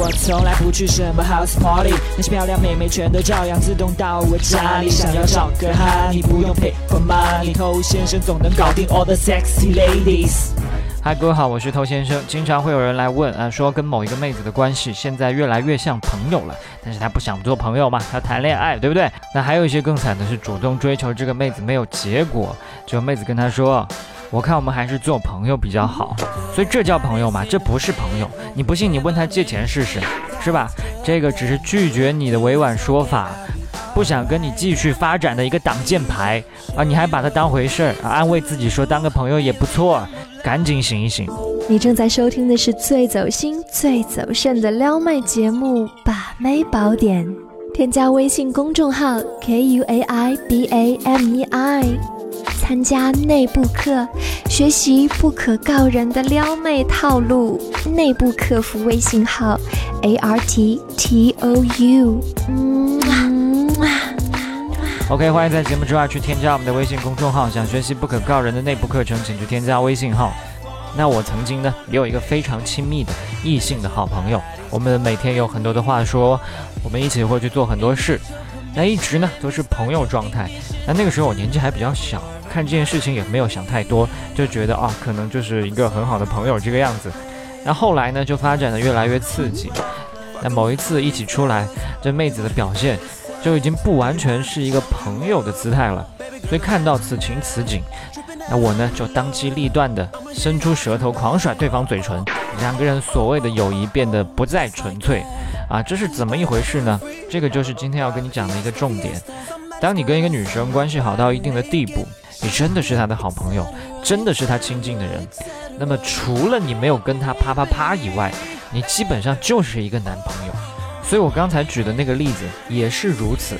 我从来不去什么 house party，那些漂亮妹妹全都照样自动到我家里。想要找个哈，你不用 pay for money，偷先生总能搞定 all the sexy ladies。嗨，各位好，我是头先生。经常会有人来问啊，说跟某一个妹子的关系现在越来越像朋友了，但是他不想做朋友嘛，他谈恋爱，对不对？那还有一些更惨的是，主动追求这个妹子没有结果，就妹子跟他说，我看我们还是做朋友比较好。所以这叫朋友吗？这不是朋友。你不信，你问他借钱试试，是吧？这个只是拒绝你的委婉说法，不想跟你继续发展的一个挡箭牌啊！你还把他当回事儿，安慰自己说当个朋友也不错。赶紧醒一醒！你正在收听的是最走心、最走肾的撩妹节目《把妹宝典》，添加微信公众号 k u a i b a m e i，参加内部课，学习不可告人的撩妹套路。内部客服微信号 a r t t o u。OK，欢迎在节目之外去添加我们的微信公众号。想学习不可告人的内部课程，请去添加微信号。那我曾经呢，也有一个非常亲密的异性的好朋友，我们每天有很多的话说，我们一起会去做很多事，那一直呢都是朋友状态。那那个时候我年纪还比较小，看这件事情也没有想太多，就觉得啊，可能就是一个很好的朋友这个样子。那后来呢，就发展的越来越刺激。那某一次一起出来，这妹子的表现。就已经不完全是一个朋友的姿态了，所以看到此情此景，那我呢就当机立断的伸出舌头狂甩对方嘴唇，两个人所谓的友谊变得不再纯粹啊，这是怎么一回事呢？这个就是今天要跟你讲的一个重点。当你跟一个女生关系好到一定的地步，你真的是他的好朋友，真的是他亲近的人，那么除了你没有跟他啪啪啪以外，你基本上就是一个男朋友。所以我刚才举的那个例子也是如此，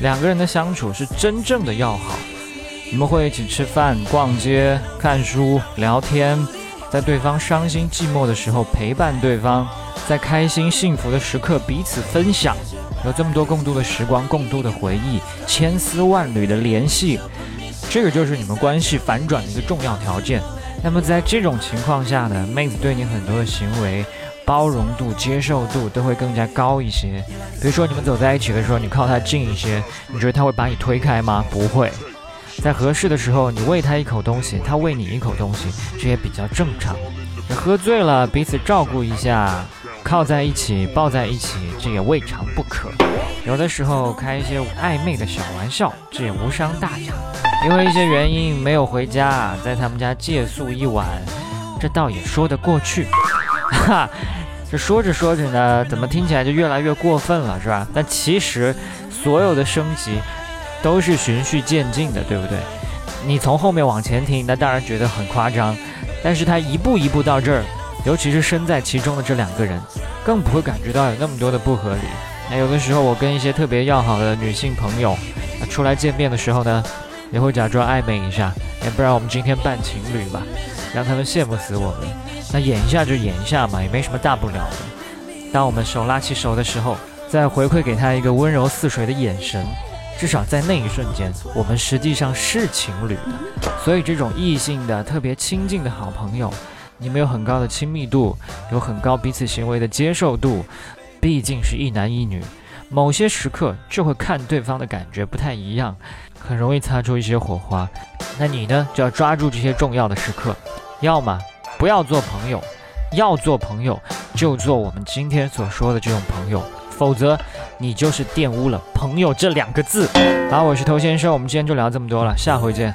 两个人的相处是真正的要好，你们会一起吃饭、逛街、看书、聊天，在对方伤心寂寞的时候陪伴对方，在开心幸福的时刻彼此分享，有这么多共度的时光、共度的回忆、千丝万缕的联系，这个就是你们关系反转的一个重要条件。那么在这种情况下呢，妹子对你很多的行为。包容度、接受度都会更加高一些。比如说，你们走在一起的时候，你靠他近一些，你觉得他会把你推开吗？不会。在合适的时候，你喂他一口东西，他喂你一口东西，这也比较正常。喝醉了，彼此照顾一下，靠在一起、抱在一起，这也未尝不可。有的时候开一些暧昧的小玩笑，这也无伤大雅。因为一些原因没有回家，在他们家借宿一晚，这倒也说得过去。哈。这说着说着呢，怎么听起来就越来越过分了，是吧？但其实，所有的升级都是循序渐进的，对不对？你从后面往前听，那当然觉得很夸张，但是他一步一步到这儿，尤其是身在其中的这两个人，更不会感觉到有那么多的不合理。那有的时候，我跟一些特别要好的女性朋友出来见面的时候呢，也会假装暧昧一下，要不然我们今天扮情侣吧，让他们羡慕死我们。那演一下就演一下嘛，也没什么大不了的。当我们手拉起手的时候，再回馈给他一个温柔似水的眼神，至少在那一瞬间，我们实际上是情侣的。所以，这种异性的特别亲近的好朋友，你们有很高的亲密度，有很高彼此行为的接受度，毕竟是一男一女，某些时刻就会看对方的感觉不太一样，很容易擦出一些火花。那你呢，就要抓住这些重要的时刻，要么。不要做朋友，要做朋友就做我们今天所说的这种朋友，否则你就是玷污了“朋友”这两个字。好，我是头先生，我们今天就聊这么多了，下回见。